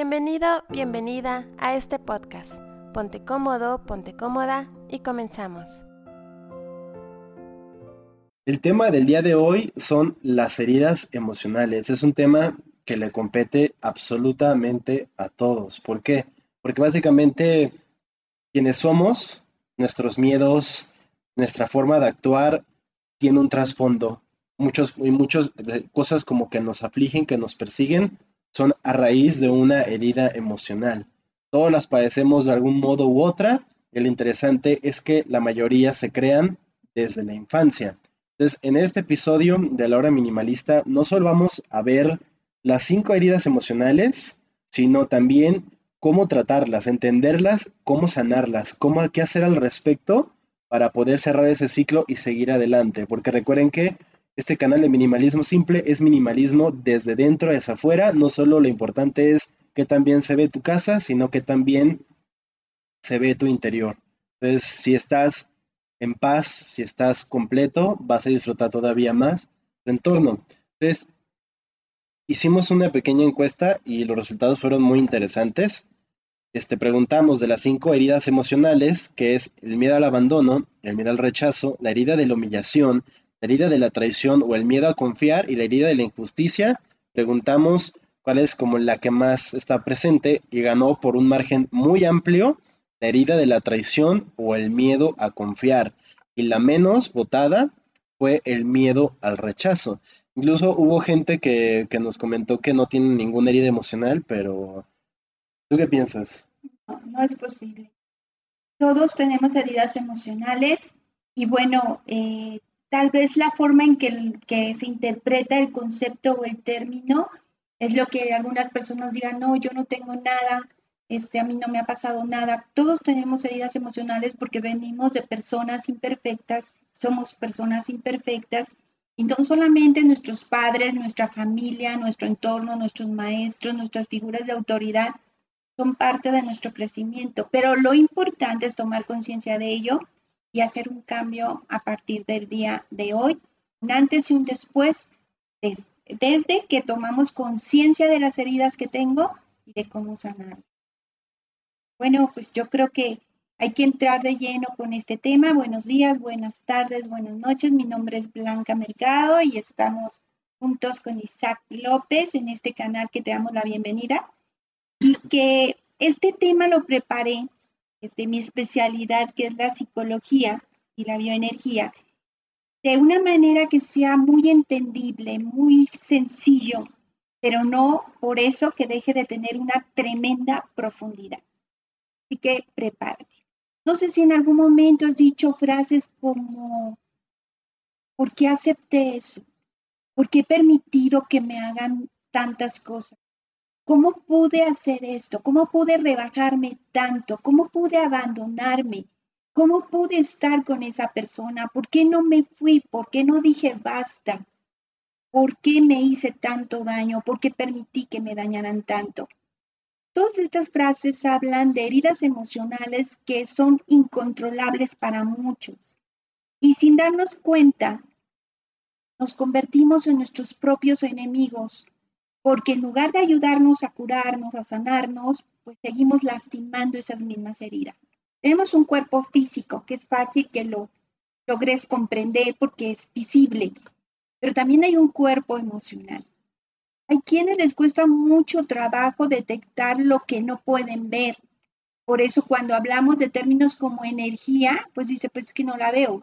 Bienvenido, bienvenida a este podcast. Ponte cómodo, ponte cómoda y comenzamos. El tema del día de hoy son las heridas emocionales. Es un tema que le compete absolutamente a todos. ¿Por qué? Porque básicamente quienes somos, nuestros miedos, nuestra forma de actuar, tiene un trasfondo. Muchos y muchas cosas como que nos afligen, que nos persiguen, son a raíz de una herida emocional. Todas las padecemos de algún modo u otra. El interesante es que la mayoría se crean desde la infancia. Entonces, en este episodio de la hora minimalista, no solo vamos a ver las cinco heridas emocionales, sino también cómo tratarlas, entenderlas, cómo sanarlas, cómo qué hacer al respecto para poder cerrar ese ciclo y seguir adelante. Porque recuerden que este canal de minimalismo simple es minimalismo desde dentro hacia afuera. No solo lo importante es que también se ve tu casa, sino que también se ve tu interior. Entonces, si estás en paz, si estás completo, vas a disfrutar todavía más tu entorno. Entonces, hicimos una pequeña encuesta y los resultados fueron muy interesantes. Este, preguntamos de las cinco heridas emocionales, que es el miedo al abandono, el miedo al rechazo, la herida de la humillación, la herida de la traición o el miedo a confiar y la herida de la injusticia, preguntamos cuál es como la que más está presente y ganó por un margen muy amplio la herida de la traición o el miedo a confiar. Y la menos votada fue el miedo al rechazo. Incluso hubo gente que, que nos comentó que no tiene ninguna herida emocional, pero ¿tú qué piensas? No, no es posible. Todos tenemos heridas emocionales y bueno, eh, tal vez la forma en que, se interpreta el concepto o el término es lo que algunas personas digan, no, yo no tengo nada, este, a mí no me ha pasado nada. Todos tenemos heridas emocionales porque venimos de personas imperfectas, somos personas imperfectas, no solamente nuestros padres, nuestra familia, nuestro entorno, nuestros maestros, nuestras figuras de autoridad son parte de nuestro crecimiento, pero lo importante es tomar conciencia de ello y hacer un cambio a partir del día de hoy, un antes y un después, desde, que tomamos conciencia de las heridas que tengo y de cómo sanar. Bueno, pues yo creo que hay que entrar de lleno con este tema. Buenos días, buenas tardes, buenas noches. Mi nombre es Blanca Mercado y estamos juntos con Isaac López en este canal que te damos la bienvenida y que este tema lo preparé de mi especialidad, que es la psicología y la bioenergía, de una manera que sea muy entendible, muy sencillo, pero no por eso que deje de tener una tremenda profundidad. Así que prepárate. No sé si en algún momento has dicho frases como, ¿por qué acepté eso? ¿Por qué he permitido que me hagan tantas cosas? ¿Cómo pude hacer esto? ¿Cómo pude rebajarme tanto? ¿Cómo pude abandonarme? ¿Cómo pude estar con esa persona? ¿Por qué no me fui? ¿Por qué no dije basta? ¿Por qué me hice tanto daño? ¿Por qué permití que me dañaran tanto? Todas estas frases hablan de heridas emocionales que son incontrolables para muchos. Y sin darnos cuenta, nos convertimos en nuestros propios enemigos porque en lugar de ayudarnos a curarnos, a sanarnos, pues seguimos lastimando esas mismas heridas. Tenemos un cuerpo físico que es fácil que lo logres comprender porque es visible, pero también hay un cuerpo emocional. Hay quienes les cuesta mucho trabajo detectar lo que no pueden ver. Por eso cuando hablamos de términos como energía, pues dice, pues es que no la veo.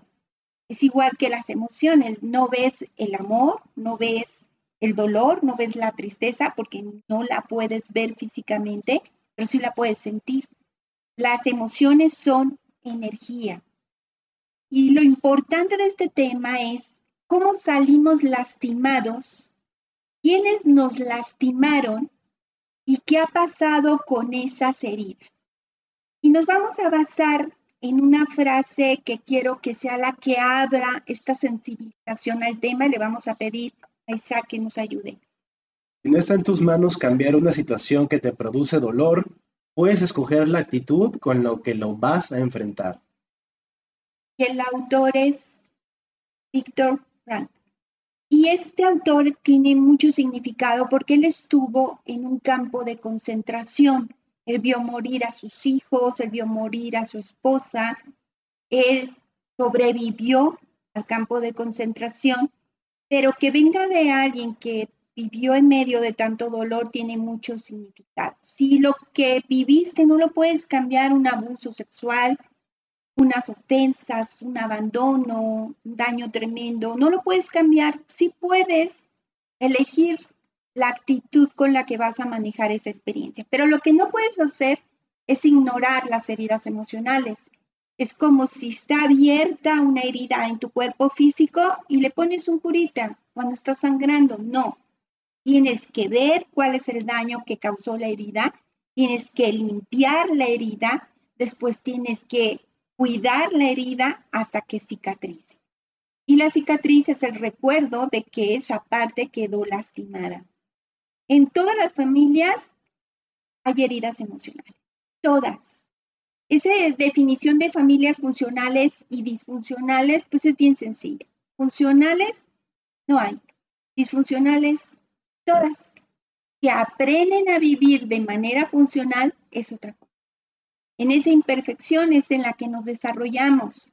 Es igual que las emociones, no ves el amor, no ves el dolor, no ves la tristeza porque no la puedes ver físicamente, pero sí la puedes sentir. Las emociones son energía. Y lo importante de este tema es cómo salimos lastimados, quiénes nos lastimaron y qué ha pasado con esas heridas. Y nos vamos a basar en una frase que quiero que sea la que abra esta sensibilización al tema le vamos a pedir Isaac que nos ayude. Si no está en tus manos cambiar una situación que te produce dolor, puedes escoger la actitud con lo que lo vas a enfrentar. El autor es Víctor Frank. Y este autor tiene mucho significado porque él estuvo en un campo de concentración. Él vio morir a sus hijos, él vio morir a su esposa, él sobrevivió al campo de concentración, pero que venga de alguien que vivió en medio de tanto dolor tiene mucho significado. Si lo que viviste no lo puedes cambiar, un abuso sexual, unas ofensas, un abandono, un daño tremendo, no lo puedes cambiar. Sí puedes elegir la actitud con la que vas a manejar esa experiencia, pero lo que no puedes hacer es ignorar las heridas emocionales. Es como si está abierta una herida en tu cuerpo físico y le pones un curita cuando está sangrando. No, tienes que ver cuál es el daño que causó la herida, tienes que limpiar la herida, después tienes que cuidar la herida hasta que cicatrice. Y la cicatriz es el recuerdo de que esa parte quedó lastimada. En todas las familias hay heridas emocionales, todas. Esa definición de familias funcionales y disfuncionales, pues es bien sencilla. Funcionales no hay, disfuncionales todas. Que aprenden a vivir de manera funcional es otra cosa. En esa imperfección es en la que nos desarrollamos.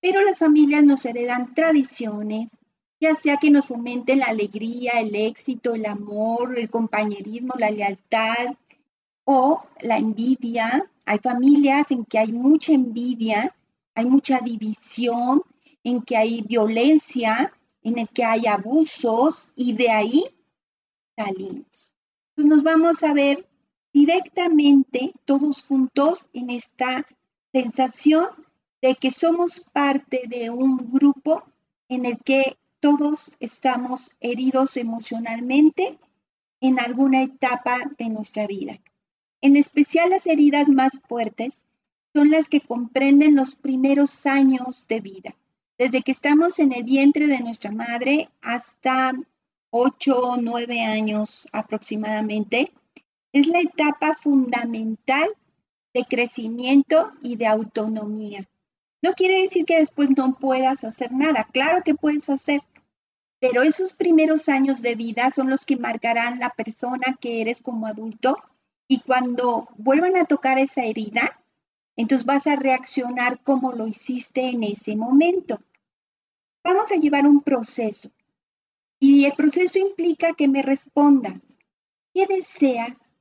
Pero las familias nos heredan tradiciones, ya sea que nos fomenten la alegría, el éxito, el amor, el compañerismo, la lealtad o la envidia. Hay familias en que hay mucha envidia, hay mucha división, en que hay violencia, en el que hay abusos y de ahí salimos. Entonces nos vamos a ver directamente todos juntos en esta sensación de que somos parte de un grupo en el que todos estamos heridos emocionalmente en alguna etapa de nuestra vida. En especial las heridas más fuertes son las que comprenden los primeros años de vida, desde que estamos en el vientre de nuestra madre hasta 8 o 9 años aproximadamente, es la etapa fundamental de crecimiento y de autonomía. No quiere decir que después no puedas hacer nada, claro que puedes hacer, pero esos primeros años de vida son los que marcarán la persona que eres como adulto y cuando vuelvan a tocar esa herida, entonces vas a reaccionar como lo hiciste en ese momento. Vamos a llevar un proceso y el proceso implica que me respondas, ¿qué deseas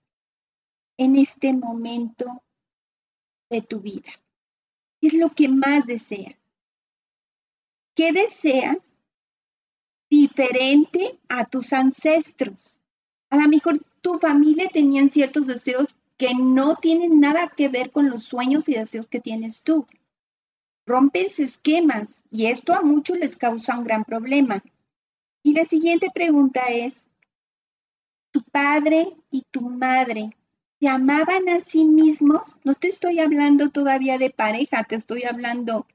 en este momento de tu vida? ¿Qué es lo que más deseas? ¿Qué deseas diferente a tus ancestros? A lo mejor tu familia tenían ciertos deseos que no tienen nada que ver con los sueños y deseos que tienes tú. Rompes esquemas y esto a muchos les causa un gran problema. Y la siguiente pregunta es, ¿tu padre y tu madre se amaban a sí mismos, no te estoy hablando todavía de pareja, te estoy hablando,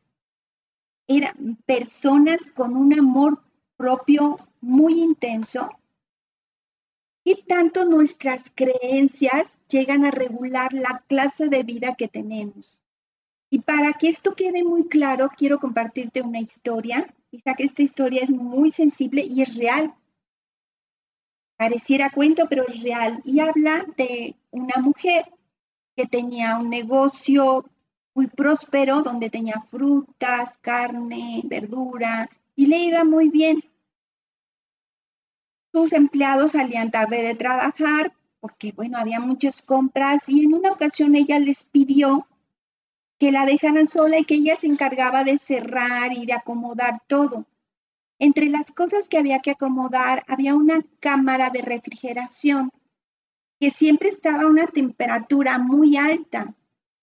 eran personas con un amor propio muy intenso. ¿Qué tanto nuestras creencias llegan a regular la clase de vida que tenemos? Y para que esto quede muy claro, quiero compartirte una historia. Que esta historia es muy sensible y es real pareciera cuento, pero es real, y habla de una mujer que tenía un negocio muy próspero, donde tenía frutas, carne, verdura, y le iba muy bien. Sus empleados salían tarde de trabajar porque, bueno, había muchas compras y en una ocasión ella les pidió que la dejaran sola y que ella se encargaba de cerrar y de acomodar todo. Entre las cosas que había que acomodar había una cámara de refrigeración que siempre estaba a una temperatura muy alta,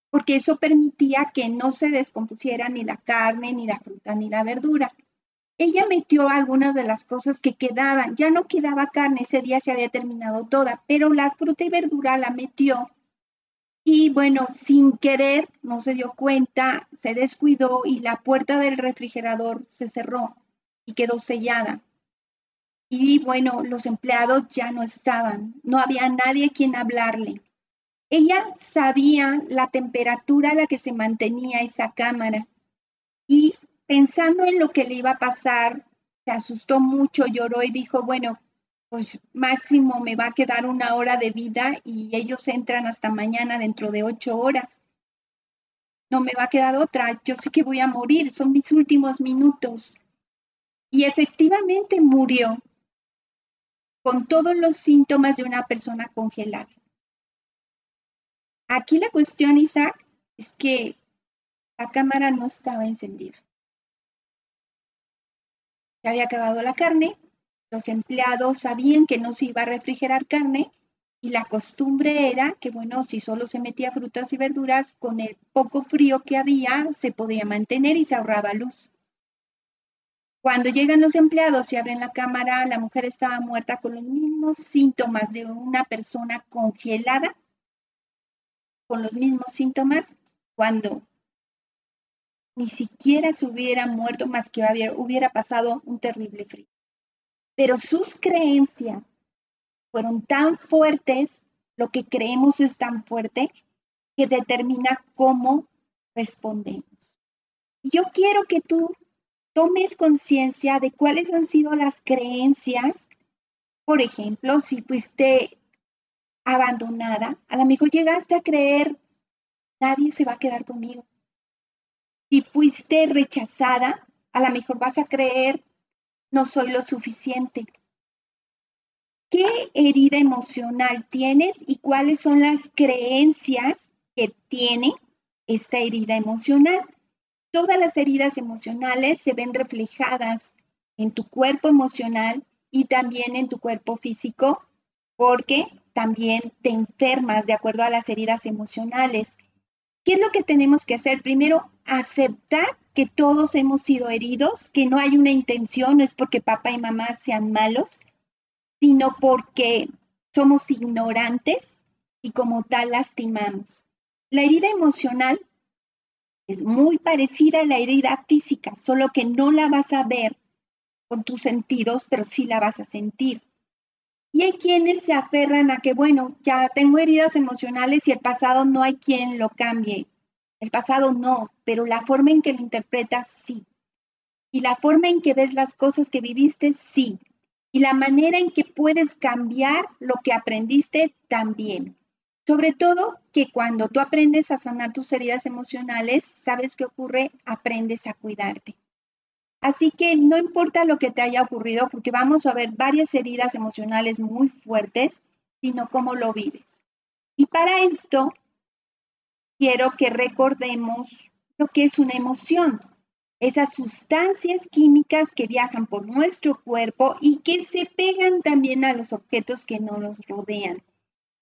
porque eso permitía que no se descompusiera ni la carne, ni la fruta, ni la verdura. Ella metió algunas de las cosas que quedaban. Ya no quedaba carne, ese día se había terminado toda, pero la fruta y verdura la metió. Y bueno, sin querer, no se dio cuenta, se descuidó y la puerta del refrigerador se cerró y quedó sellada. Y bueno, los empleados ya no estaban, no había nadie quien hablarle. Ella sabía la temperatura a la que se mantenía esa cámara y pensando en lo que le iba a pasar se asustó mucho, lloró y dijo, bueno, pues máximo me va a quedar una hora de vida y ellos entran hasta mañana dentro de ocho horas. No me va a quedar otra, yo sé que voy a morir, son mis últimos minutos. Y efectivamente murió con todos los síntomas de una persona congelada. Aquí la cuestión, Isaac, es que la cámara no estaba encendida. Se había acabado la carne, los empleados sabían que no se iba a refrigerar carne y la costumbre era que, bueno, si solo se metía frutas y verduras, con el poco frío que había se podía mantener y se ahorraba luz. Cuando llegan los empleados y abren la cámara, la mujer estaba muerta con los mismos síntomas de una persona congelada, con los mismos síntomas cuando ni siquiera se hubiera muerto más que hubiera pasado un terrible frío pero sus creencias fueron tan fuertes, lo que creemos es tan fuerte, que determina cómo respondemos. Yo quiero que tú tomes conciencia de cuáles han sido las creencias. Por ejemplo, si fuiste abandonada, a lo mejor llegaste a creer, nadie se va a quedar conmigo. Si fuiste rechazada, a lo mejor vas a creer, no soy lo suficiente. ¿Qué herida emocional tienes y cuáles son las creencias que tiene esta herida emocional? Todas las heridas emocionales se ven reflejadas en tu cuerpo emocional y también en tu cuerpo físico porque también te enfermas de acuerdo a las heridas emocionales. ¿Qué es lo que tenemos que hacer? Primero, aceptar que todos hemos sido heridos, que no hay una intención, no es porque papá y mamá sean malos, sino porque somos ignorantes y como tal lastimamos. La herida emocional es muy parecida a la herida física, solo que no la vas a ver con tus sentidos, pero sí la vas a sentir. Y hay quienes se aferran a que, bueno, ya tengo heridas emocionales y el pasado no hay quien lo cambie. El pasado no, pero la forma en que lo interpretas sí. Y la forma en que ves las cosas que viviste sí. Y la manera en que puedes cambiar lo que aprendiste también. Sobre todo que cuando tú aprendes a sanar tus heridas emocionales, ¿sabes qué ocurre? Aprendes a cuidarte. Así que no importa lo que te haya ocurrido, porque vamos a ver varias heridas emocionales muy fuertes, sino cómo lo vives. Y para esto quiero que recordemos lo que es una emoción. Esas sustancias químicas que viajan por nuestro cuerpo y que se pegan también a los objetos que no nos rodean.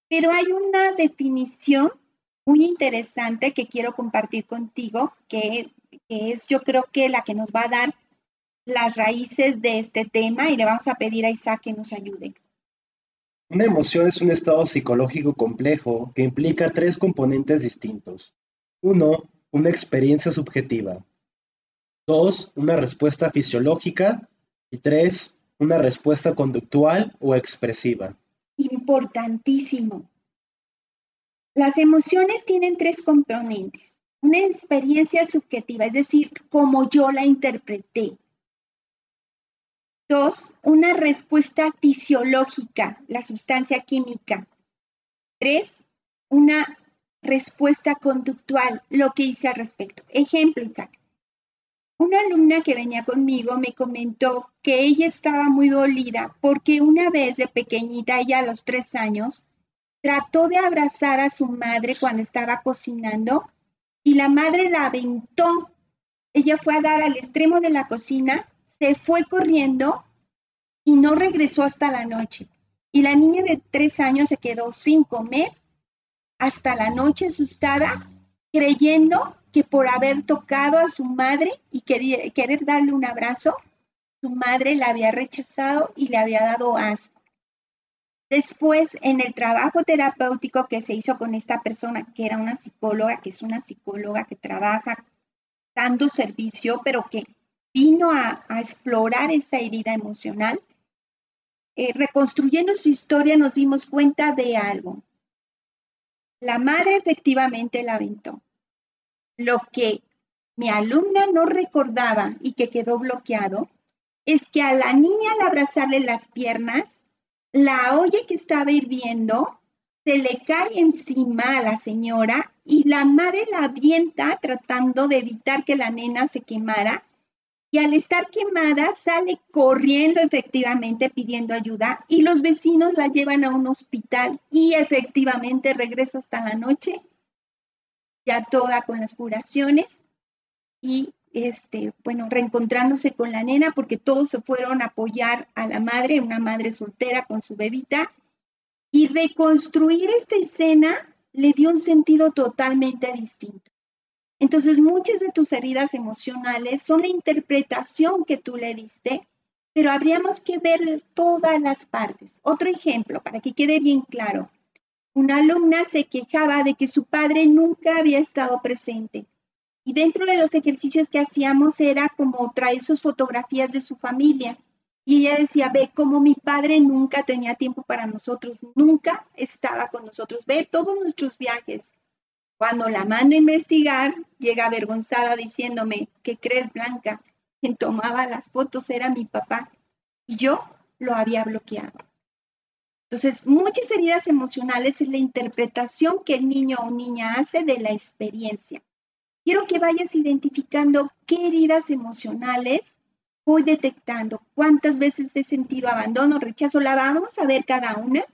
Pero hay una definición muy interesante que quiero compartir contigo, que, que es yo creo que la que nos va a dar las raíces de este tema y le vamos a pedir a Isaac que nos ayude. Una emoción es un estado psicológico complejo que implica tres componentes distintos. Uno, una experiencia subjetiva. Dos, una respuesta fisiológica. Y tres, una respuesta conductual o expresiva. Importantísimo. Las emociones tienen tres componentes. Una experiencia subjetiva, es decir, como yo la interpreté. Dos, una respuesta fisiológica, la sustancia química. Tres, una respuesta conductual, lo que hice al respecto. Ejemplo, Isaac. Una alumna que venía conmigo me comentó que ella estaba muy dolida porque una vez de pequeñita, ella a los tres años, trató de abrazar a su madre cuando estaba cocinando y la madre la aventó. Ella fue a dar al extremo de la cocina se fue corriendo y no regresó hasta la noche. Y la niña de tres años se quedó sin comer hasta la noche asustada, creyendo que por haber tocado a su madre y querer, querer darle un abrazo, su madre la había rechazado y le había dado asco. Después, en el trabajo terapéutico que se hizo con esta persona, que era una psicóloga, que es una psicóloga que trabaja dando servicio, pero que vino a, explorar esa herida emocional, eh, reconstruyendo su historia nos dimos cuenta de algo. La madre efectivamente la aventó. Lo que mi alumna no recordaba y que quedó bloqueado es que a la niña al abrazarle las piernas, la olla que estaba hirviendo se le cae encima a la señora y la madre la avienta tratando de evitar que la nena se quemara y al estar quemada sale corriendo efectivamente pidiendo ayuda y los vecinos la llevan a un hospital y efectivamente regresa hasta la noche, ya toda con las curaciones y este, bueno, reencontrándose con la nena porque todos se fueron a apoyar a la madre, una madre soltera con su bebita y reconstruir esta escena le dio un sentido totalmente distinto. Entonces, muchas de tus heridas emocionales son la interpretación que tú le diste, pero habríamos que ver todas las partes. Otro ejemplo, para que quede bien claro. Una alumna se quejaba de que su padre nunca había estado presente. Y dentro de los ejercicios que hacíamos era como traer sus fotografías de su familia. Y ella decía, ve cómo mi padre nunca tenía tiempo para nosotros, nunca estaba con nosotros, ve todos nuestros viajes, cuando la mando a investigar, llega avergonzada diciéndome, ¿qué crees, Blanca? Quien tomaba las fotos era mi papá y yo lo había bloqueado. Entonces, muchas heridas emocionales es la interpretación que el niño o niña hace de la experiencia. Quiero que vayas identificando qué heridas emocionales voy detectando, cuántas veces he sentido abandono, rechazo, la vamos a ver cada una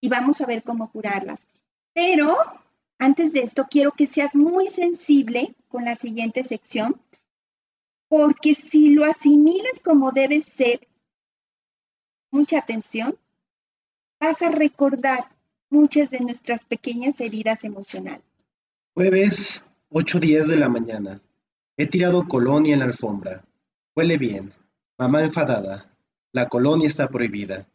y vamos a ver cómo curarlas. Pero antes de esto, quiero que seas muy sensible con la siguiente sección, porque si lo asimilas como debe ser, mucha atención, vas a recordar muchas de nuestras pequeñas heridas emocionales. Jueves, 8.10 de la mañana. He tirado colonia en la alfombra. Huele bien. Mamá enfadada. La colonia está prohibida.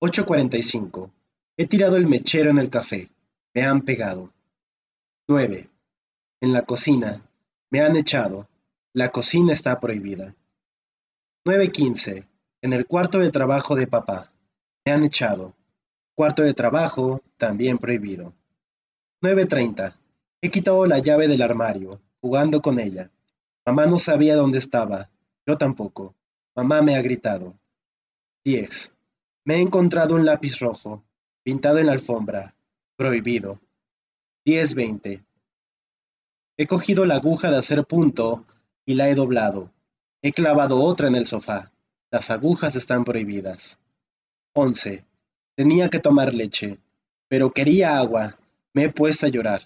8.45. He tirado el mechero en el café. Me han pegado. 9. En la cocina. Me han echado. La cocina está prohibida. 9.15. En el cuarto de trabajo de papá. Me han echado. Cuarto de trabajo también prohibido. 9.30. He quitado la llave del armario, jugando con ella. Mamá no sabía dónde estaba. Yo tampoco. Mamá me ha gritado. 10. Me he encontrado un lápiz rojo, pintado en la alfombra. Prohibido. 10-20. He cogido la aguja de hacer punto y la he doblado. He clavado otra en el sofá. Las agujas están prohibidas. 11. Tenía que tomar leche, pero quería agua. Me he puesto a llorar.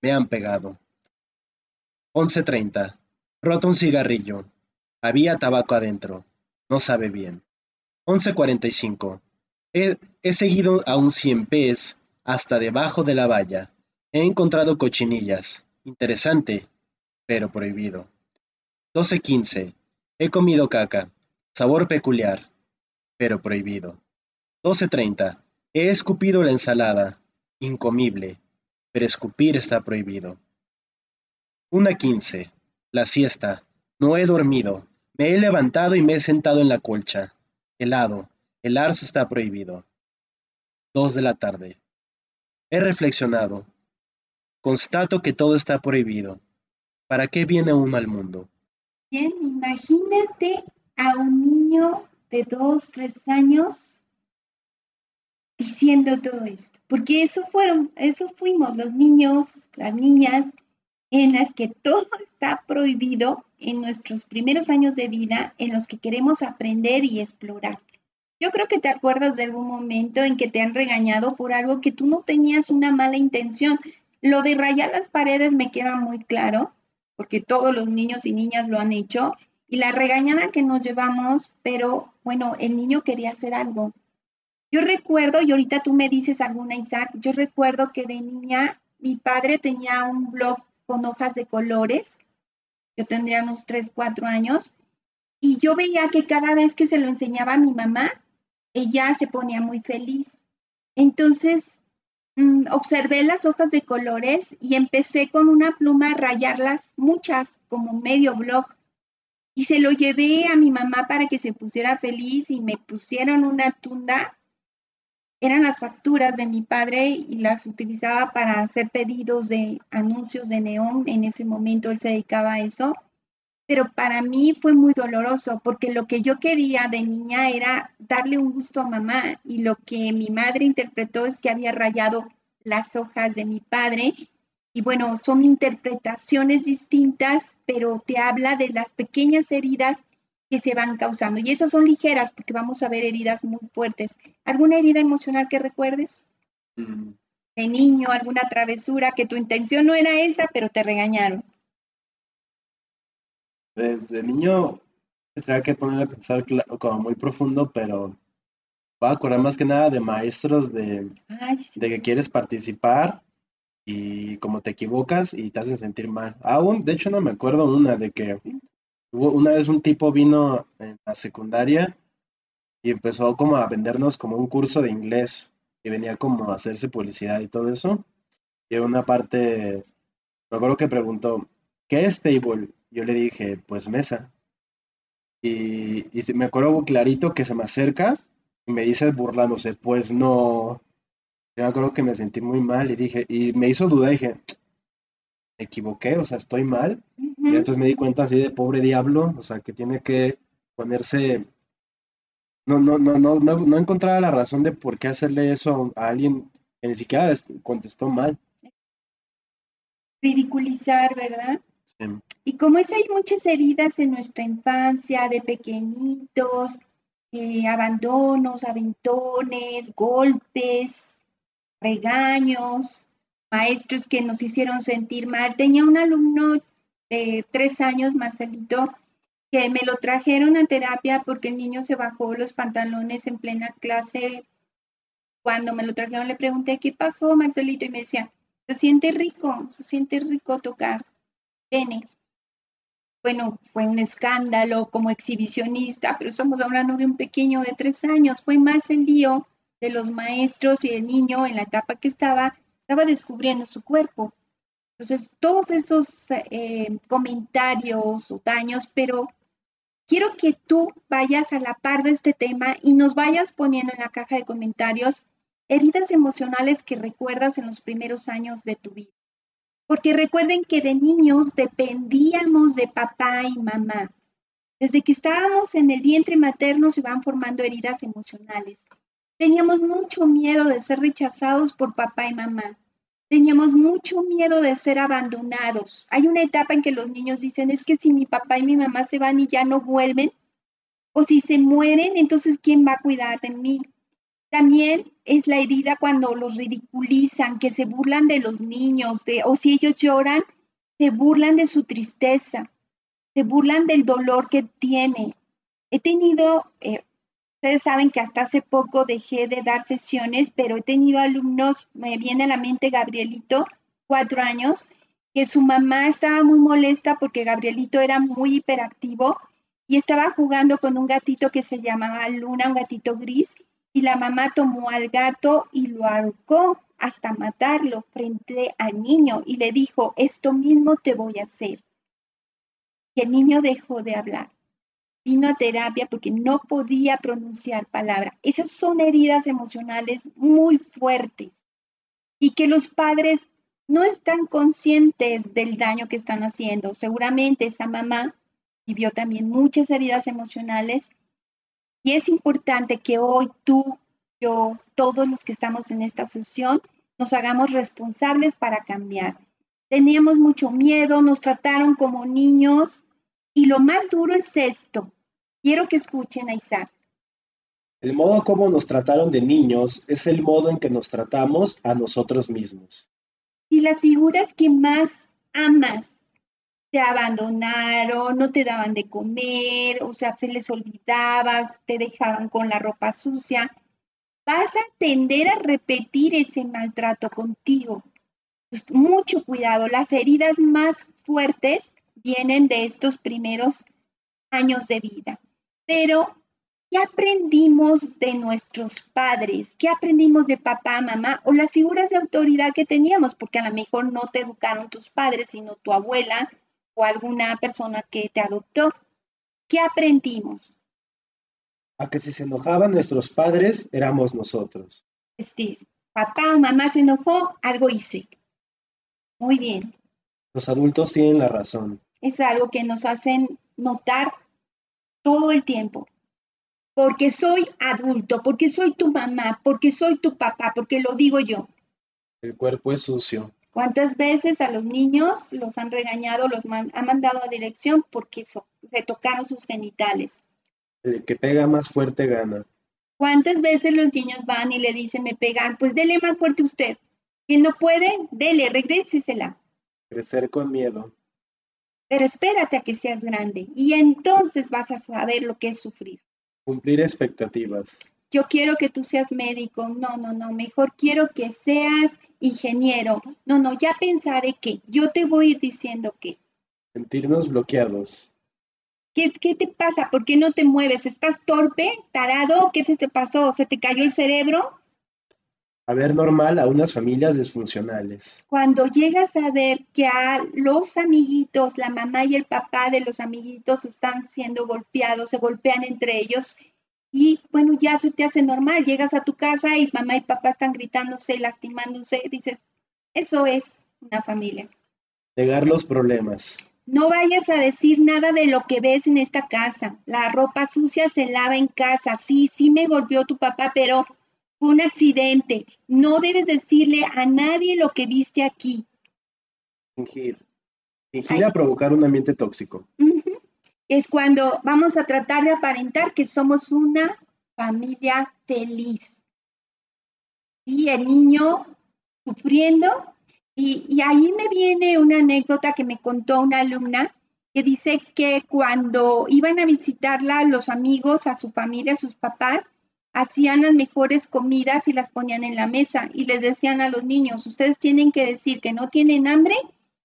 Me han pegado. 11.30. Roto un cigarrillo. Había tabaco adentro. No sabe bien. 11.45. He, he seguido a un cien pies hasta debajo de la valla. He encontrado cochinillas. Interesante, pero prohibido. 12.15. He comido caca. Sabor peculiar, pero prohibido. 12.30. He escupido la ensalada. Incomible, pero escupir está prohibido. 1.15. La siesta. No he dormido. Me he levantado y me he sentado en la colcha. Helado. El arce está prohibido. 2 de la tarde. He reflexionado. Constato que todo está prohibido. ¿Para qué viene uno al mundo? Bien, imagínate a un niño de dos, tres años diciendo todo esto, porque eso fueron, eso fuimos los niños, las niñas, en las que todo está prohibido en nuestros primeros años de vida, en los que queremos aprender y explorar. Yo creo que te acuerdas de algún momento en que te han regañado por algo que tú no tenías una mala intención. Lo de rayar las paredes me queda muy claro, porque todos los niños y niñas lo han hecho, y la regañada que nos llevamos, pero bueno, el niño quería hacer algo. Yo recuerdo, y ahorita tú me dices alguna, Isaac, yo recuerdo que de niña mi padre tenía un blog con hojas de colores, yo tendría unos 3, 4 años, y yo veía que cada vez que se lo enseñaba a mi mamá, ella se ponía muy feliz. Entonces, mm, observé las hojas de colores y empecé con una pluma a rayarlas, muchas, como medio blog. Y se lo llevé a mi mamá para que se pusiera feliz y me pusieron una tunda. Eran las facturas de mi padre y las utilizaba para hacer pedidos de anuncios de neón. En ese momento él se dedicaba a eso. Pero para mí fue muy doloroso porque lo que yo quería de niña era darle un gusto a mamá y lo que mi madre interpretó es que había rayado las hojas de mi padre y bueno, son interpretaciones distintas, pero te habla de las pequeñas heridas que se van causando y esas son ligeras porque vamos a ver heridas muy fuertes. ¿Alguna herida emocional que recuerdes? Mm. De niño, alguna travesura que tu intención no era esa, pero te regañaron. Desde niño tendría que poner a pensar como muy profundo, pero va a acordar más que nada de maestros de, de que quieres participar y como te equivocas y te hacen sentir mal. Aún, de hecho, no me acuerdo una de que una vez un tipo vino en la secundaria y empezó como a vendernos como un curso de inglés y venía como a hacerse publicidad y todo eso. Y en una parte, me acuerdo que preguntó, ¿qué es table? Yo le dije, pues mesa. Y, me acuerdo clarito que se me acerca y me dice burlándose, pues no. Yo me acuerdo que me sentí muy mal y dije, y me hizo dudar, dije, me equivoqué, o sea, estoy mal. Y entonces me di cuenta así de pobre diablo, o sea, que tiene que ponerse. No, no, no, no, no, no encontraba la razón de por qué hacerle eso a alguien que ni siquiera contestó mal. Ridiculizar, ¿verdad? Y como es, hay muchas heridas en nuestra infancia, de pequeñitos, eh, abandonos, aventones, golpes, regaños, maestros que nos hicieron sentir mal. Tenía un alumno de tres años, Marcelito, que me lo trajeron a terapia porque el niño se bajó los pantalones en plena clase. Cuando me lo trajeron le pregunté, ¿qué pasó, Marcelito? Y me decía, se siente rico, se siente rico tocar bueno, fue un escándalo como exhibicionista, pero estamos hablando de un pequeño de tres años. Fue más el lío de los maestros y el niño en la etapa que estaba, estaba descubriendo su cuerpo. Entonces, todos esos eh, comentarios o daños, pero quiero que tú vayas a la par de este tema y nos vayas poniendo en la caja de comentarios heridas emocionales que recuerdas en los primeros años de tu vida. Porque recuerden que de niños dependíamos de papá y mamá. Desde que estábamos en el vientre materno se van formando heridas emocionales. Teníamos mucho miedo de ser rechazados por papá y mamá. Teníamos mucho miedo de ser abandonados. Hay una etapa en que los niños dicen, es que si mi papá y mi mamá se van y ya no vuelven, o si se mueren, entonces ¿quién va a cuidar de mí? También es la herida cuando los ridiculizan, que se burlan de los niños, o si ellos lloran, se burlan de su tristeza, se burlan del dolor que tiene. He tenido, eh, ustedes saben que hasta hace poco dejé de dar sesiones, pero he tenido alumnos, me viene a la mente Gabrielito, cuatro años, que su mamá estaba muy molesta porque Gabrielito era muy hiperactivo y estaba jugando con un gatito que se llamaba Luna, un gatito gris, y la mamá tomó al gato y lo ahorcó hasta matarlo frente al niño y le dijo, esto mismo te voy a hacer. Y el niño dejó de hablar. Vino a terapia porque no podía pronunciar palabra. Esas son heridas emocionales muy fuertes y que los padres no están conscientes del daño que están haciendo. Seguramente esa mamá vivió también muchas heridas emocionales y es importante que hoy tú, yo, todos los que estamos en esta sesión, nos hagamos responsables para cambiar. Teníamos mucho miedo, nos trataron como niños y lo más duro es esto. Quiero que escuchen a Isaac. El modo como nos trataron de niños es el modo en que nos tratamos a nosotros mismos. Si las figuras que más amas te abandonaron, no te daban de comer, o sea, se les olvidaba, te dejaban con la ropa sucia, vas a tender a repetir ese maltrato contigo. Pues, mucho cuidado, las heridas más fuertes vienen de estos primeros años de vida. Pero, ¿qué aprendimos de nuestros padres? ¿Qué aprendimos de papá, mamá o las figuras de autoridad que teníamos? Porque a lo mejor no te educaron tus padres, sino tu abuela, o alguna persona que te adoptó. ¿Qué aprendimos? A que si se enojaban nuestros padres, éramos nosotros. Este, papá o mamá se enojó, algo hice. Muy bien. Los adultos tienen la razón. es algo que nos hacen notar todo el tiempo. Porque soy adulto, porque soy tu mamá, porque soy tu papá, porque lo digo yo. El cuerpo es sucio. ¿Cuántas veces a los niños los han regañado, los han mandado a dirección porque se tocaron sus genitales? El que pega más fuerte gana. ¿Cuántas veces los niños van y le dicen, me pegan? Pues dele más fuerte usted. Que no puede, dele, regrésesela. Crecer con miedo. Pero espérate a que seas grande y entonces vas a saber lo que es sufrir. Cumplir expectativas. Yo quiero que tú seas médico. No, no, no. Mejor quiero que seas ingeniero. No, no, ya pensaré que. Yo te voy a ir diciendo que. Sentirnos bloqueados. ¿Qué, ¿Qué, te pasa? ¿Por qué no te mueves? ¿Estás torpe? ¿Tarado? ¿Qué te, te pasó? ¿Se te cayó el cerebro? a ver normal a unas familias disfuncionales. Cuando llegas a ver que a los amiguitos, la mamá y el papá de los amiguitos están siendo golpeados, se golpean entre ellos y bueno, ya se te hace normal, llegas a tu casa y mamá y papá están gritándose, lastimándose, dices, eso es una familia. Negar los problemas. No vayas a decir nada de lo que ves en esta casa. La ropa sucia se lava en casa. Sí, sí me golpeó tu papá, pero un accidente. No debes decirle a nadie lo que viste aquí. Fingir. Fingir a provocar un ambiente tóxico. Es cuando vamos a tratar de aparentar que somos una familia feliz. Y el niño sufriendo. Y, y ahí me viene una anécdota que me contó una alumna que dice que cuando iban a visitarla los amigos, a su familia, a sus papás, hacían las mejores comidas y las ponían en la mesa y les decían a los niños, ustedes tienen que decir que no tienen hambre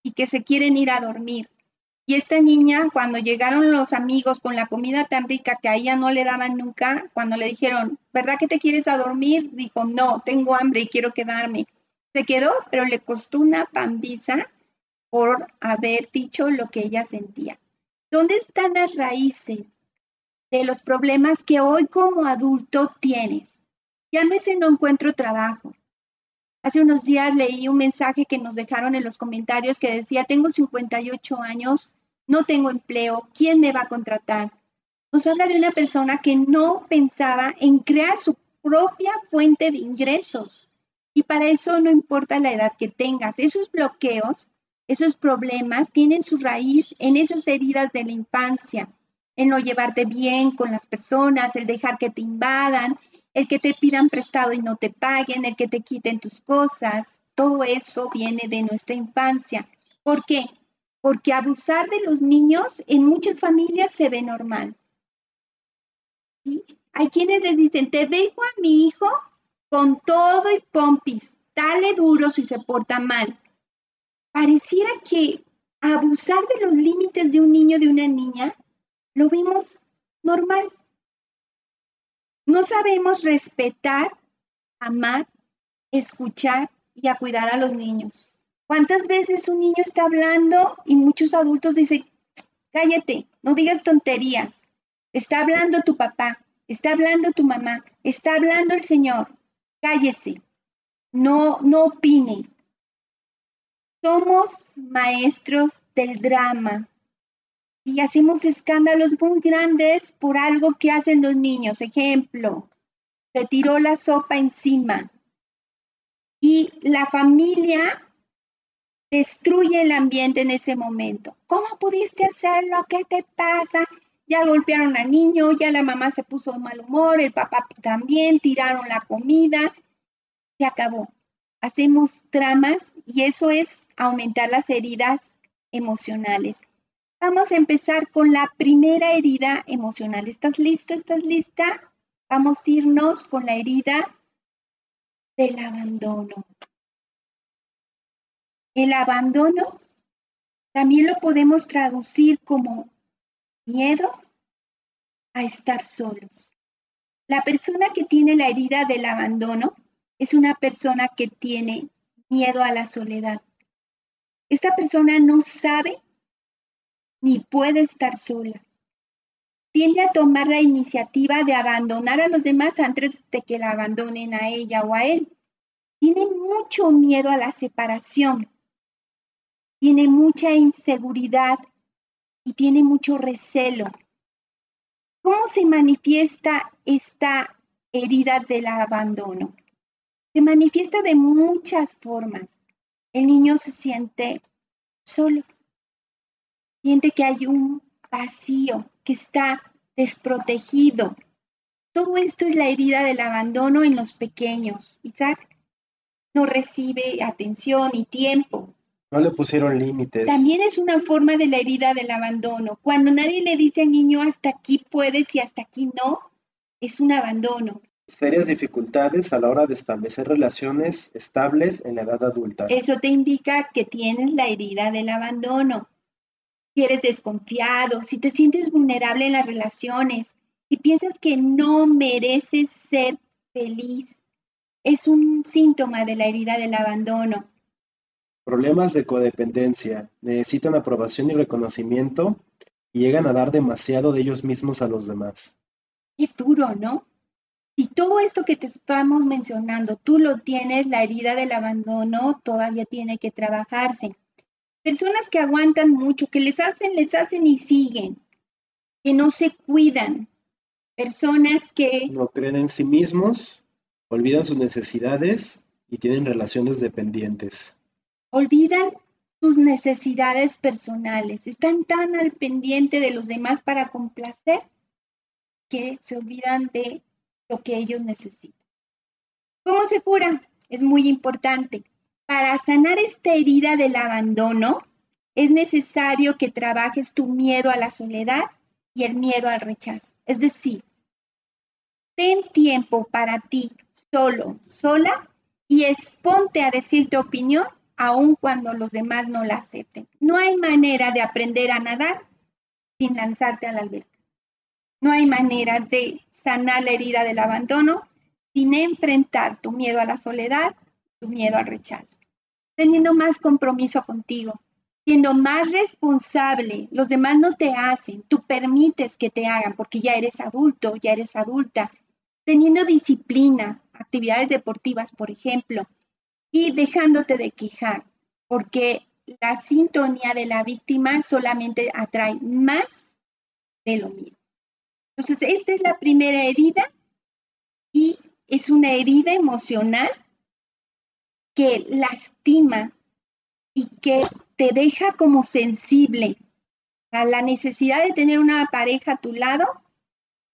y que se quieren ir a dormir. Y esta niña, cuando llegaron los amigos con la comida tan rica que a ella no le daban nunca, cuando le dijeron, ¿verdad que te quieres a dormir? Dijo, no, tengo hambre y quiero quedarme. Se quedó, pero le costó una pambiza por haber dicho lo que ella sentía. ¿Dónde están las raíces de los problemas que hoy como adulto tienes. Llámese no encuentro trabajo. Hace unos días leí un mensaje que nos dejaron en los comentarios que decía, tengo 58 años, no tengo empleo, ¿quién me va a contratar? Nos habla de una persona que no pensaba en crear su propia fuente de ingresos. Y para eso no importa la edad que tengas. Esos bloqueos, esos problemas tienen su raíz en esas heridas de la infancia, el no llevarte bien con las personas, el dejar que te invadan, el que te pidan prestado y no te paguen, el que te quiten tus cosas. Todo eso viene de nuestra infancia. ¿Por qué? Porque abusar de los niños en muchas familias se ve normal. Hay quienes les dicen, te dejo a mi hijo con todo y pompis, dale duro si se porta mal. Pareciera que abusar de los límites de un niño, de una niña, lo vimos normal. No sabemos respetar, amar, escuchar y a cuidar a los niños. ¿Cuántas veces un niño está hablando y muchos adultos dicen, cállate, no digas tonterías? Está hablando tu papá, está hablando tu mamá, está hablando el Señor. Cállese, no, no opine. Somos maestros del drama, y hacemos escándalos muy grandes por algo que hacen los niños. Ejemplo, se tiró la sopa encima y la familia destruye el ambiente en ese momento. ¿Cómo pudiste hacerlo? ¿Qué te pasa? Ya golpearon al niño, ya la mamá se puso de mal humor, el papá también, tiraron la comida, se acabó. Hacemos dramas y eso es aumentar las heridas emocionales. Vamos a empezar con la primera herida emocional. ¿Estás listo? ¿Estás lista? Vamos a irnos con la herida del abandono. El abandono también lo podemos traducir como miedo a estar solos. La persona que tiene la herida del abandono es una persona que tiene miedo a la soledad. Esta persona no sabe ni puede estar sola. Tiende a tomar la iniciativa de abandonar a los demás antes de que la abandonen a ella o a él. Tiene mucho miedo a la separación. Tiene mucha inseguridad y tiene mucho recelo. ¿Cómo se manifiesta esta herida del abandono? Se manifiesta de muchas formas. El niño se siente solo, siente que hay un vacío, que está desprotegido. Todo esto es la herida del abandono en los pequeños. Isaac no recibe atención y tiempo. No le pusieron límites. También es una forma de la herida del abandono. Cuando nadie le dice al niño hasta aquí puedes y hasta aquí no, es un abandono. Serias dificultades a la hora de establecer relaciones estables en la edad adulta. Eso te indica que tienes la herida del abandono. Si eres desconfiado, si te sientes vulnerable en las relaciones y piensas que no mereces ser feliz, es un síntoma de la herida del abandono. Problemas de codependencia. Necesitan aprobación y reconocimiento y llegan a dar demasiado de ellos mismos a los demás. Qué duro, ¿no? Si todo esto que te estamos mencionando, tú lo tienes, la herida del abandono todavía tiene que trabajarse. Personas que aguantan mucho, que les hacen, les hacen y siguen, que no se cuidan. Personas que... No creen en sí mismos, olvidan sus necesidades y tienen relaciones dependientes. Olvidan sus necesidades personales, están tan al pendiente de los demás para complacer que se olvidan de lo que ellos necesitan. ¿Cómo se cura? Es muy importante. Para sanar esta herida del abandono, es necesario que trabajes tu miedo a la soledad y el miedo al rechazo. Es decir, ten tiempo para ti solo, sola, y exponte a decir tu opinión aun cuando los demás no la acepten. No hay manera de aprender a nadar sin lanzarte a la alberca. No hay manera de sanar la herida del abandono sin enfrentar tu miedo a la soledad, tu miedo al rechazo. Teniendo más compromiso contigo, siendo más responsable, los demás no te hacen, tú permites que te hagan porque ya eres adulto, ya eres adulta, teniendo disciplina, actividades deportivas, por ejemplo, y dejándote de quejar, porque la sintonía de la víctima solamente atrae más de lo mismo. Entonces, esta es la primera herida y es una herida emocional que lastima y que te deja como sensible a la necesidad de tener una pareja a tu lado,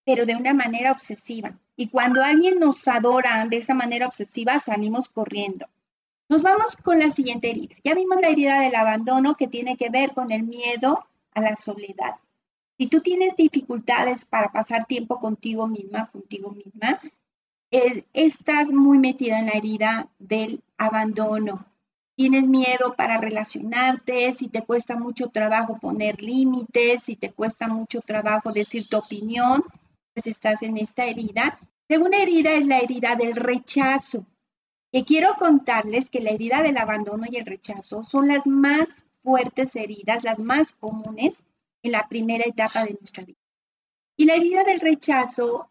pero de una manera obsesiva. Y cuando alguien nos adora de esa manera obsesiva, salimos corriendo. Nos vamos con la siguiente herida. Ya vimos la herida del abandono que tiene que ver con el miedo a la soledad. Si tú tienes dificultades para pasar tiempo contigo misma, contigo misma, eh, estás muy metida en la herida del abandono. Tienes miedo para relacionarte, si te cuesta mucho trabajo poner límites, si te cuesta mucho trabajo decir tu opinión, pues estás en esta herida. Segunda herida es la herida del rechazo. Quiero contarles que la herida del abandono y el rechazo son las más fuertes heridas, las más comunes en la primera etapa de nuestra vida. Y la herida del rechazo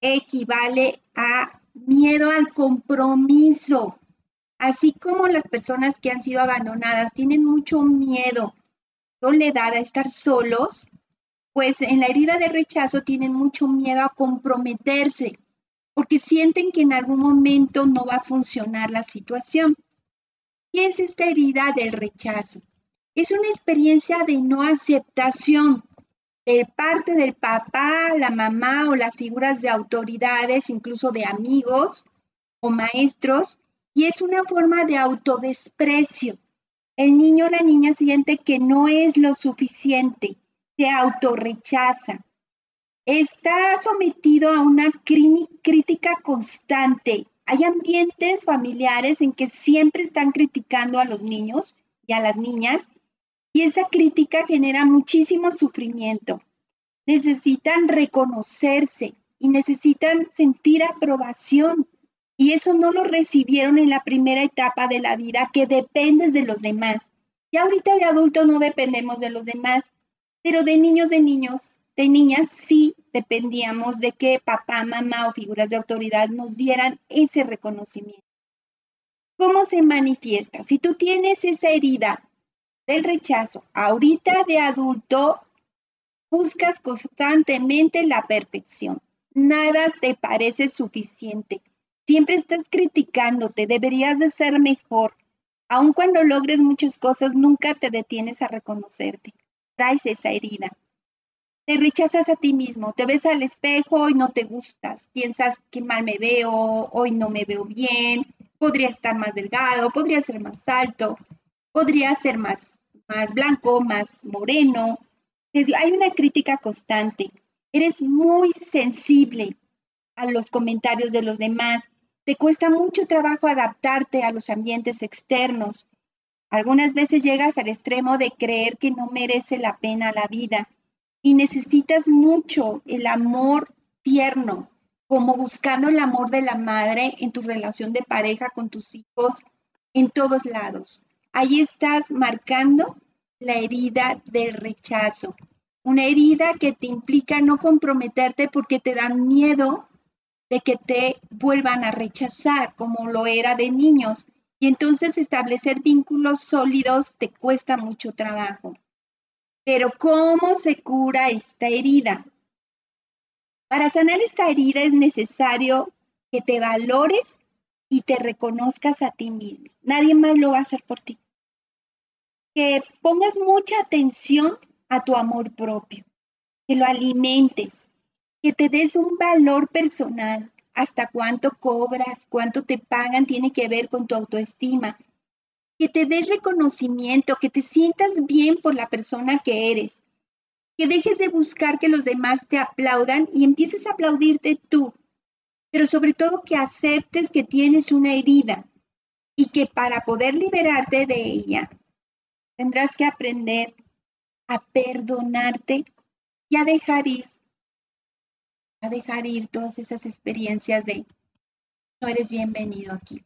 equivale a miedo al compromiso. Así como las personas que han sido abandonadas tienen mucho miedo, soledad, a estar solos, pues en la herida del rechazo tienen mucho miedo a comprometerse, porque sienten que en algún momento no va a funcionar la situación. ¿Qué es esta herida del rechazo? Es una experiencia de no aceptación de parte del papá, la mamá o las figuras de autoridades, incluso de amigos o maestros, y es una forma de autodesprecio. El niño o la niña siente que no es lo suficiente, se autorrechaza está sometido a una crítica constante. Hay ambientes familiares en que siempre están criticando a los niños y a las niñas y esa crítica genera muchísimo sufrimiento. Necesitan reconocerse y necesitan sentir aprobación y eso no lo recibieron en la primera etapa de la vida que dependes de los demás. Y ahorita de adultos no dependemos de los demás, pero de niños de niños de niñas sí dependíamos de que papá, mamá o figuras de autoridad nos dieran ese reconocimiento. ¿Cómo se manifiesta? Si tú tienes esa herida del rechazo. Ahorita de adulto buscas constantemente la perfección. Nada te parece suficiente. Siempre estás criticándote, deberías de ser mejor. Aun cuando logres muchas cosas, nunca te detienes a reconocerte. Traes esa herida. Te rechazas a ti mismo, te ves al espejo y no te gustas. Piensas que mal me veo, hoy no me veo bien, podría estar más delgado, podría ser más alto, podría ser más, más blanco, más moreno. Hay una crítica constante. Eres muy sensible a los comentarios de los demás. Te cuesta mucho trabajo adaptarte a los ambientes externos. Algunas veces llegas al extremo de creer que no merece la pena la vida y necesitas mucho el amor tierno, como buscando el amor de la madre en tu relación de pareja con tus hijos, en todos lados. Ahí estás marcando la herida del rechazo, una herida que te implica no comprometerte porque te dan miedo de que te vuelvan a rechazar como lo era de niños. Y entonces establecer vínculos sólidos te cuesta mucho trabajo. Pero ¿cómo se cura esta herida? Para sanar esta herida es necesario que te valores y te reconozcas a ti mismo. Nadie más lo va a hacer por ti. Que pongas mucha atención a tu amor propio, que lo alimentes, que te des un valor personal. Hasta cuánto cobras, cuánto te pagan, tiene que ver con tu autoestima, que te des reconocimiento, que te sientas bien por la persona que eres, que dejes de buscar que los demás te aplaudan y empieces a aplaudirte tú, pero sobre todo que aceptes que tienes una herida y que para poder liberarte de ella tendrás que aprender a perdonarte y a dejar ir, a dejar ir todas esas experiencias de no eres bienvenido aquí.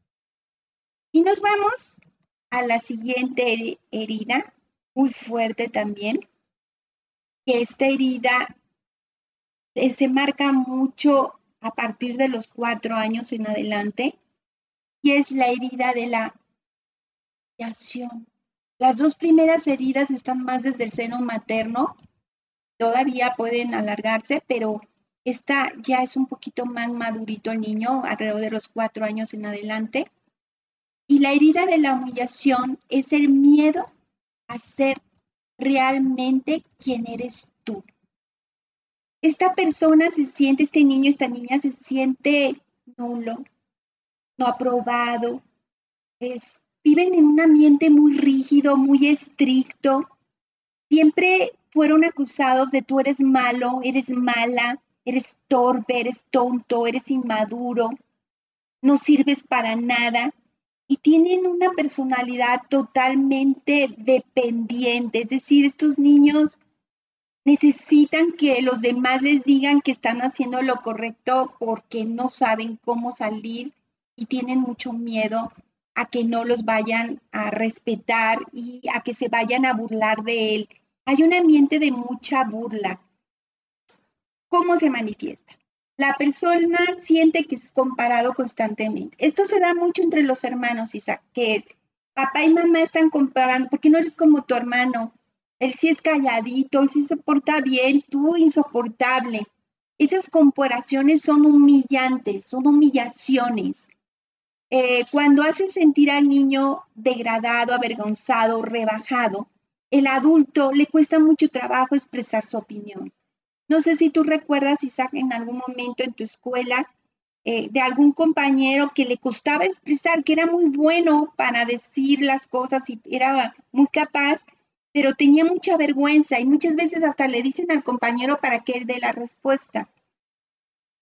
Y nos vamos a la siguiente herida, muy fuerte también, que esta herida eh, se marca mucho a partir de los cuatro años en adelante, y es la herida de la humillación. Las dos primeras heridas están más desde el seno materno, todavía pueden alargarse, pero esta ya es un poquito más madurito el niño, alrededor de los cuatro años en adelante. Y la herida de la humillación es el miedo a ser realmente quien eres tú. Esta persona se siente, este niño, esta niña se siente nulo, no aprobado, es, viven en un ambiente muy rígido, muy estricto. Siempre fueron acusados de tú eres malo, eres mala, eres torpe, eres tonto, eres inmaduro, no sirves para nada y tienen una personalidad totalmente dependiente, es decir, estos niños necesitan que los demás les digan que están haciendo lo correcto porque no saben cómo salir y tienen mucho miedo a que no los vayan a respetar y a que se vayan a burlar de él. Hay un ambiente de mucha burla. ¿Cómo se manifiesta? La persona siente que es comparado constantemente. Esto se da mucho entre los hermanos, Isaac, que papá y mamá están comparando, porque no eres como tu hermano. Él sí es calladito, él sí se porta bien, tú insoportable. Esas comparaciones son humillantes, son humillaciones. Eh, cuando haces sentir al niño degradado, avergonzado, rebajado, el adulto le cuesta mucho trabajo expresar su opinión. No sé si tú recuerdas, Isaac, en algún momento en tu escuela, eh, de algún compañero que le costaba expresar, que era muy bueno para decir las cosas y era muy capaz, pero tenía mucha vergüenza y muchas veces hasta le dicen al compañero para que él dé la respuesta.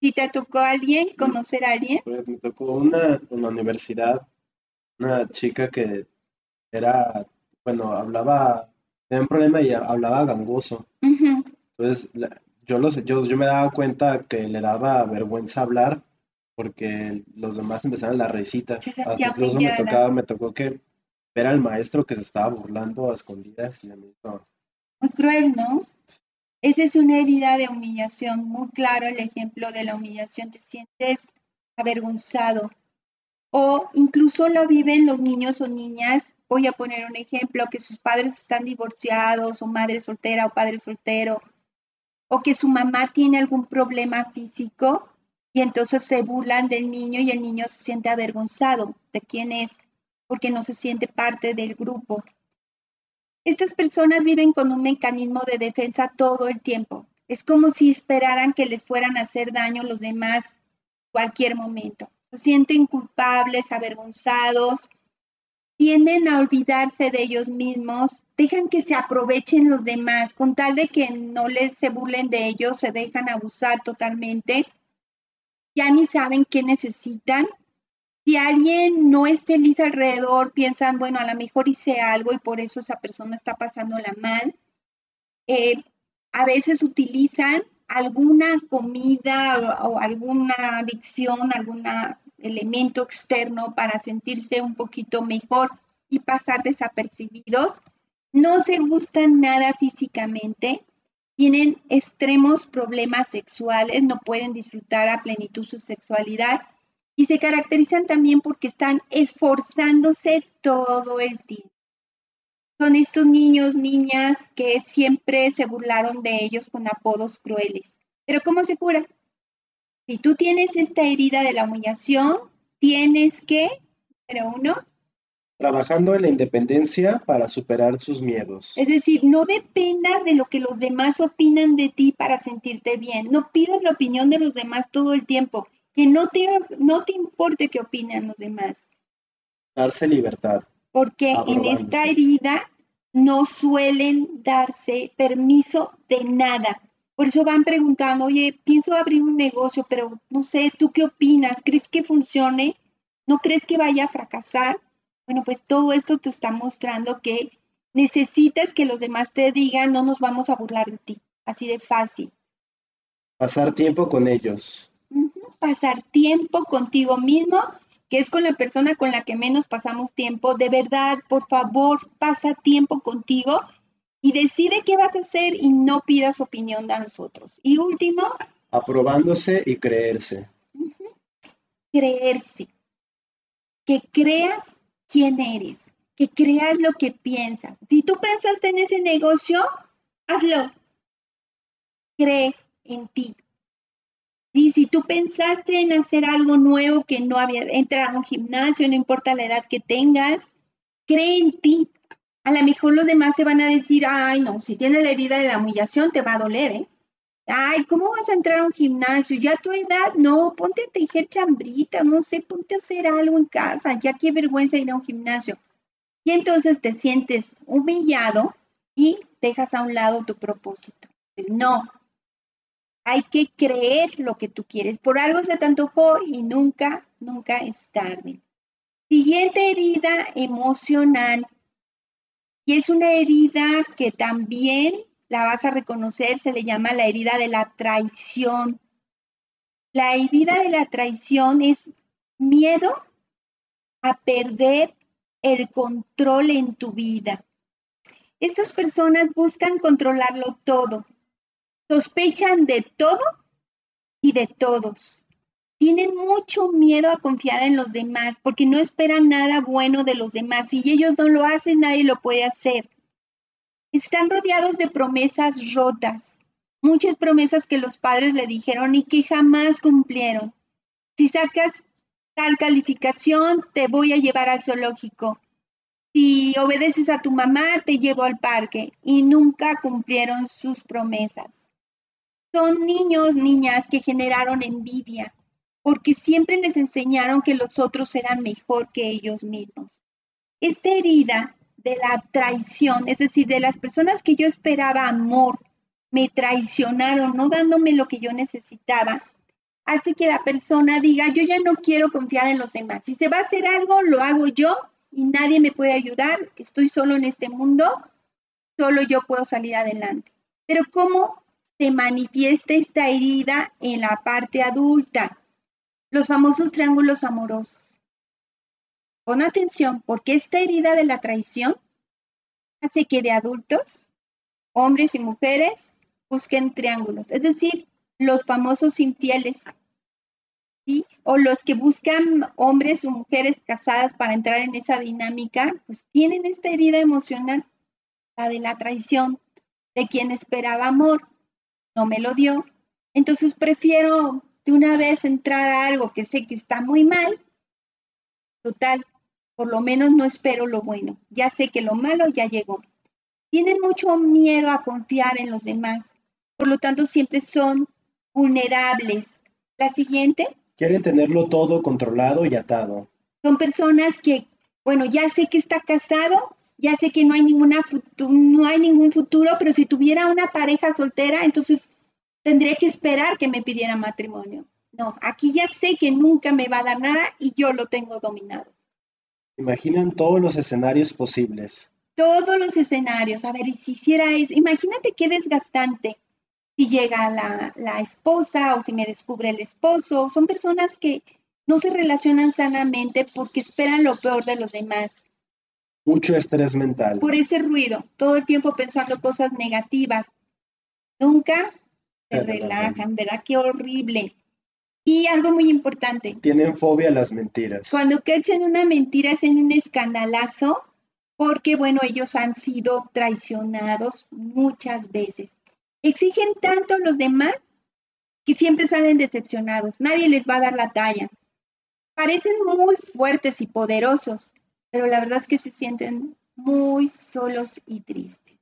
Si te tocó a alguien, conocer a alguien. Pues me tocó una en la universidad, una chica que era, bueno, hablaba, tenía un problema y hablaba gangoso. Entonces, yo, los, yo, yo me daba cuenta que le daba vergüenza hablar porque los demás empezaban las risitas. incluso me, tocaba, me tocó que ver al maestro que se estaba burlando a escondidas. Y a mí, Muy cruel, ¿no? Esa es una herida de humillación, muy claro el ejemplo de la humillación. Te sientes avergonzado o incluso lo viven los niños o niñas voy a poner un ejemplo, que sus padres están divorciados o madre soltera o padre soltero, o que su mamá tiene algún problema físico y entonces se burlan del niño y el niño se siente avergonzado de quién es porque no se siente parte del grupo. Estas personas viven con un mecanismo de defensa todo el tiempo. Es como si esperaran que les fueran a hacer daño los demás cualquier momento. Se sienten culpables, avergonzados, tienden a olvidarse de ellos mismos, dejan que se aprovechen los demás, con tal de que no les se burlen de ellos, se dejan abusar totalmente, ya ni saben qué necesitan. Si alguien no es feliz alrededor, piensan, bueno, a lo mejor hice algo y por eso esa persona está pasándola mal. Eh, a veces utilizan alguna comida o, alguna adicción, algún elemento externo para sentirse un poquito mejor y pasar desapercibidos. No se gustan nada físicamente, tienen extremos problemas sexuales, no pueden disfrutar a plenitud su sexualidad y se caracterizan también porque están esforzándose todo el tiempo. Son estos niños, niñas que siempre se burlaron de ellos con apodos crueles. Pero ¿cómo se cura? Si tú tienes esta herida de la humillación, tienes que, número uno, trabajando en la independencia para superar sus miedos. Es decir, no dependas de lo que los demás opinan de ti para sentirte bien. No pidas la opinión de los demás todo el tiempo. Que no te, no te importe qué opinan los demás. Darse libertad. Porque en esta herida no suelen darse permiso de nada. Por eso van preguntando, oye, pienso abrir un negocio, pero no sé, ¿tú qué opinas? ¿Crees que funcione? ¿No crees que vaya a fracasar? Bueno, pues todo esto te está mostrando que necesitas que los demás te digan, no nos vamos a burlar de ti, así de fácil. Pasar tiempo con ellos. Pasar tiempo contigo mismo, que es con la persona con la que menos pasamos tiempo. De verdad, por favor, pasa tiempo contigo y decide qué vas a hacer y no pidas opinión de nosotros. Y último. Aprobándose y creerse. Creerse. Que creas quién eres, que creas lo que piensas. Si tú pensaste en ese negocio, hazlo. Cree en ti. Y si tú pensaste en hacer algo nuevo que no había, entrar a un gimnasio, no importa la edad que tengas, cree en ti. A lo mejor los demás te van a decir, ay, no, si tienes la herida de la humillación te va a doler, ¿eh? Ay, ¿cómo vas a entrar a un gimnasio? Ya a tu edad, no, ponte a tejer chambrita, no sé, ponte a hacer algo en casa, ya qué vergüenza ir a un gimnasio. Y entonces te sientes humillado y dejas a un lado tu propósito. No, hay que creer lo que tú quieres. Por algo se te antojó y nunca, nunca es tarde. Siguiente herida emocional. Y es una herida que también la vas a reconocer, se le llama la herida de la traición. La herida de la traición es miedo a perder el control en tu vida. Estas personas buscan controlarlo todo, sospechan de todo y de todos. Tienen mucho miedo a confiar en los demás porque no esperan nada bueno de los demás. Si ellos no lo hacen, nadie lo puede hacer. Están rodeados de promesas rotas, muchas promesas que los padres le dijeron y que jamás cumplieron. Si sacas tal calificación, te voy a llevar al zoológico. Si obedeces a tu mamá, te llevo al parque y nunca cumplieron sus promesas. Son niños, niñas que generaron envidia porque siempre les enseñaron que los otros eran mejor que ellos mismos. Esta herida de la traición, es decir, de las personas que yo esperaba amor, me traicionaron, no dándome lo que yo necesitaba, hace que la persona diga, yo ya no quiero confiar en los demás. Si se va a hacer algo, lo hago yo y nadie me puede ayudar, estoy solo en este mundo, solo yo puedo salir adelante. Pero ¿cómo se manifiesta esta herida en la parte adulta? Los famosos triángulos amorosos. Pon atención, porque esta herida de la traición hace que de adultos, hombres y mujeres, busquen triángulos, es decir, los famosos infieles. ¿sí? O los que buscan hombres o mujeres casadas para entrar en esa dinámica, pues tienen esta herida emocional, la de la traición, de quien esperaba amor, no me lo dio. Entonces prefiero de una vez entrar a algo que sé que está muy mal. Total, por lo menos no espero lo bueno. Ya sé que lo malo ya llegó. Tienen mucho miedo a confiar en los demás. Por lo tanto, siempre son vulnerables. La siguiente. Quieren tenerlo todo controlado y atado. Son personas que, bueno, ya sé que está casado, ya sé que no hay, ninguna no hay ningún futuro, pero si tuviera una pareja soltera, entonces tendría que esperar que me pidiera matrimonio. No, aquí ya sé que nunca me va a dar nada y yo lo tengo dominado. Imaginan todos los escenarios posibles. Todos los escenarios. A ver, y si hiciera eso, imagínate qué desgastante. Si llega la, la esposa o si me descubre el esposo, son personas que no se relacionan sanamente porque esperan lo peor de los demás. Mucho estrés mental. Por ese ruido, todo el tiempo pensando cosas negativas. Nunca se relajan, ¿verdad? Qué horrible. Y algo muy importante. Tienen fobia a las mentiras. Cuando cachen una mentira hacen un escandalazo porque, bueno, ellos han sido traicionados muchas veces. Exigen tanto a los demás que siempre salen decepcionados. Nadie les va a dar la talla. Parecen muy fuertes y poderosos, pero la verdad es que se sienten muy solos y tristes.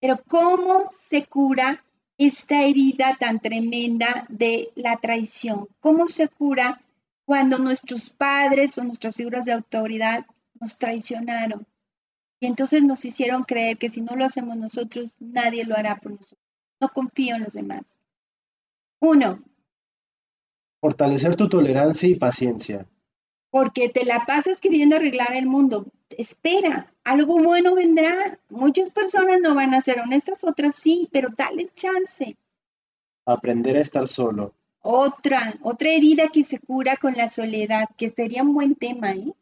Pero ¿cómo se cura esta herida tan tremenda de la traición? ¿Cómo se cura cuando nuestros padres o nuestras figuras de autoridad nos traicionaron? Y entonces nos hicieron creer que si no lo hacemos nosotros, nadie lo hará por nosotros. No confío en los demás. Uno. Fortalecer tu tolerancia y paciencia porque te la pasas queriendo arreglar el mundo. Espera, algo bueno vendrá. Muchas personas no van a ser honestas, otras sí, pero dales chance. Aprender a estar solo. Otra, otra herida que se cura con la soledad, que sería un buen tema, ¿eh?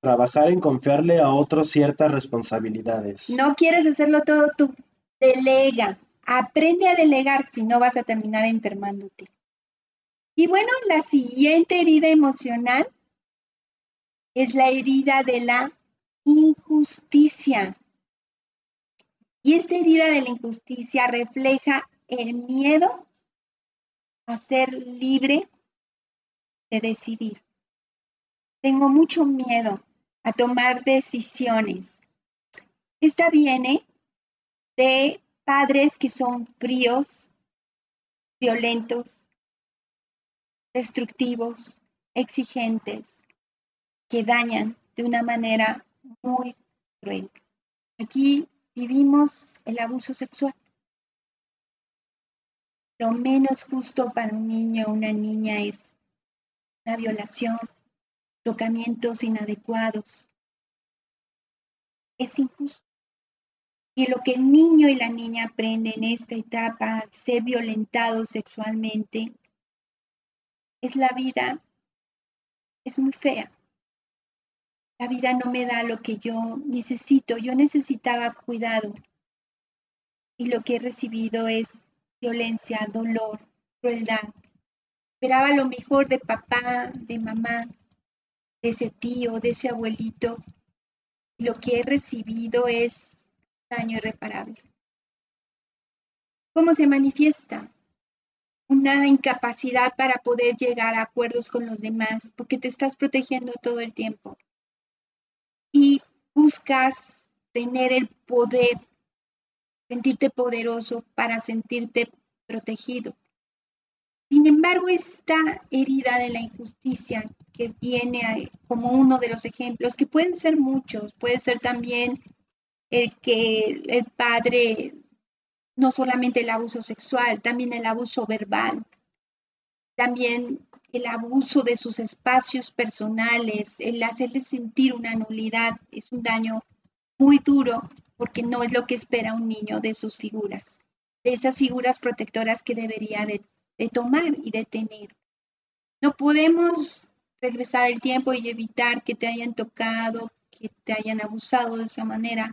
Trabajar en confiarle a otros ciertas responsabilidades. No quieres hacerlo todo tú. Delega. Aprende a delegar, si no vas a terminar enfermándote. Y bueno, la siguiente herida emocional es la herida de la injusticia. Y esta herida de la injusticia refleja el miedo a ser libre de decidir. Tengo mucho miedo a tomar decisiones. Esta viene de padres que son fríos, violentos, destructivos, exigentes, que dañan de una manera muy cruel. Aquí vivimos el abuso sexual. Lo menos justo para un niño o una niña es la violación, tocamientos inadecuados. Es injusto. Y lo que el niño y la niña aprenden en esta etapa al ser violentados sexualmente es la vida, es muy fea la vida no me da lo que yo necesito. Yo necesitaba cuidado y lo que he recibido es violencia, dolor, crueldad. Esperaba lo mejor de papá, de mamá, de ese tío, de ese abuelito. Y lo que he recibido es daño irreparable. ¿Cómo se manifiesta? Una incapacidad para poder llegar a acuerdos con los demás porque te estás protegiendo todo el tiempo y buscas tener el poder, sentirte poderoso para sentirte protegido. Sin embargo, esta herida de la injusticia que viene como uno de los ejemplos, que pueden ser muchos, puede ser también el que el padre, no solamente el abuso sexual, también el abuso verbal, también el abuso de sus espacios personales, el hacerle sentir una nulidad, es un daño muy duro porque no es lo que espera un niño de sus figuras, de esas figuras protectoras que debería de, tomar y de tener. No podemos regresar el tiempo y evitar que te hayan tocado, que te hayan abusado de esa manera.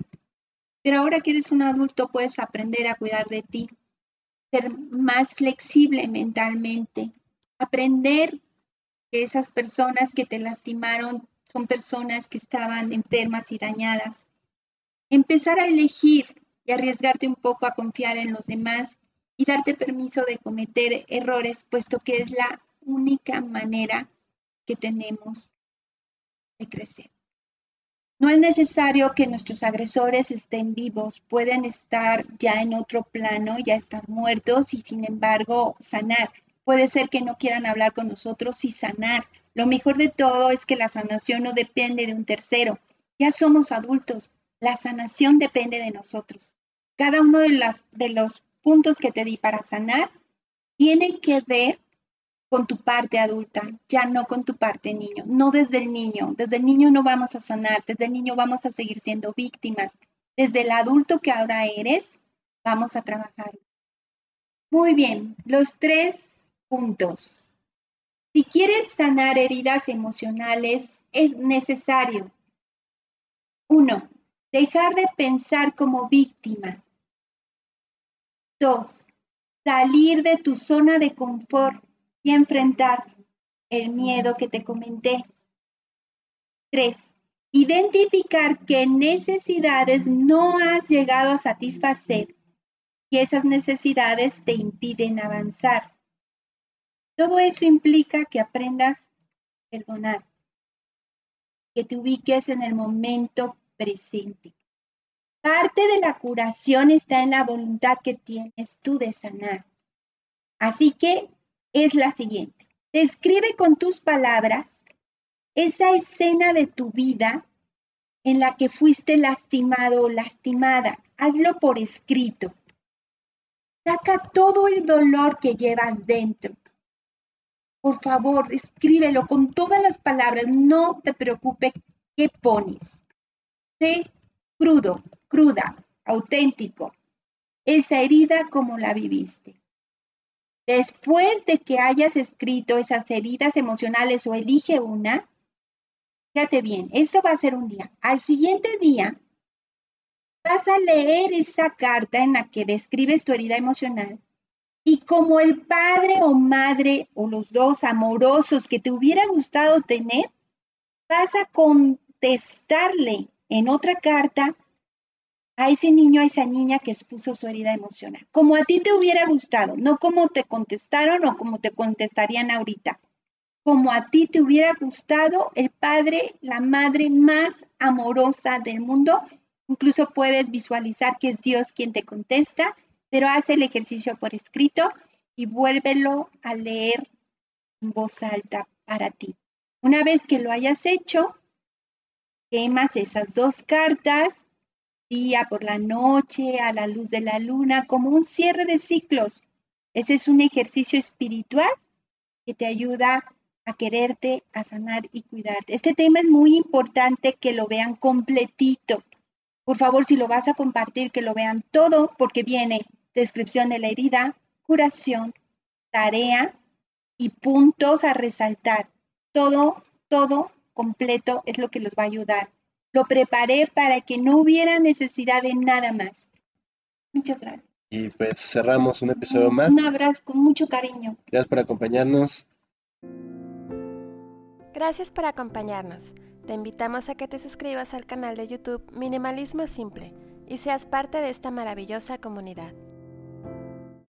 Pero ahora que eres un adulto puedes aprender a cuidar de ti, ser más flexible mentalmente, Aprender que esas personas que te lastimaron son personas que estaban enfermas y dañadas. Empezar a elegir y arriesgarte un poco a confiar en los demás y darte permiso de cometer errores, puesto que es la única manera que tenemos de crecer. No es necesario que nuestros agresores estén vivos, pueden estar ya en otro plano, ya están muertos y sin embargo sanar. Puede ser que no quieran hablar con nosotros y sanar. Lo mejor de todo es que la sanación no depende de un tercero. Ya somos adultos. La sanación depende de nosotros. Cada uno de, los puntos que te di para sanar tiene que ver con tu parte adulta, ya no con tu parte niño, no desde el niño. Desde el niño no vamos a sanar, desde el niño vamos a seguir siendo víctimas. Desde el adulto que ahora eres, vamos a trabajar. Muy bien, los tres puntos. Si quieres sanar heridas emocionales, es necesario, uno, dejar de pensar como víctima. Dos, salir de tu zona de confort y enfrentar el miedo que te comenté. Tres, identificar qué necesidades no has llegado a satisfacer y esas necesidades te impiden avanzar. Todo eso implica que aprendas a perdonar, que te ubiques en el momento presente. Parte de la curación está en la voluntad que tienes tú de sanar. Así que es la siguiente. Describe con tus palabras esa escena de tu vida en la que fuiste lastimado o lastimada. Hazlo por escrito. Saca todo el dolor que llevas dentro. Por favor, escríbelo con todas las palabras. No te preocupes qué pones. Sé crudo, cruda, auténtico. Esa herida como la viviste. Después de que hayas escrito esas heridas emocionales o elige una, fíjate bien, esto va a ser un día. Al siguiente día, vas a leer esa carta en la que describes tu herida emocional y como el padre o madre o los dos amorosos que te hubiera gustado tener, vas a contestarle en otra carta a ese niño, a esa niña que expuso su herida emocional, como a ti te hubiera gustado, no como te contestaron o como te contestarían ahorita, como a ti te hubiera gustado el padre, la madre más amorosa del mundo. Incluso puedes visualizar que es Dios quien te contesta, pero haz el ejercicio por escrito y vuélvelo a leer en voz alta para ti. Una vez que lo hayas hecho, quemas esas dos cartas día, por la noche, a la luz de la luna, como un cierre de ciclos. Ese es un ejercicio espiritual que te ayuda a quererte, a sanar y cuidarte. Este tema es muy importante que lo vean completito. Por favor, si lo vas a compartir, que lo vean todo, porque viene descripción de la herida, curación, tarea y puntos a resaltar. Todo, todo completo es lo que los va a ayudar lo preparé para que no hubiera necesidad de nada más. Muchas gracias. Y pues cerramos un episodio más. Un abrazo con mucho cariño. Gracias por acompañarnos. Gracias por acompañarnos. Te invitamos a que te suscribas al canal de YouTube Minimalismo Simple y seas parte de esta maravillosa comunidad.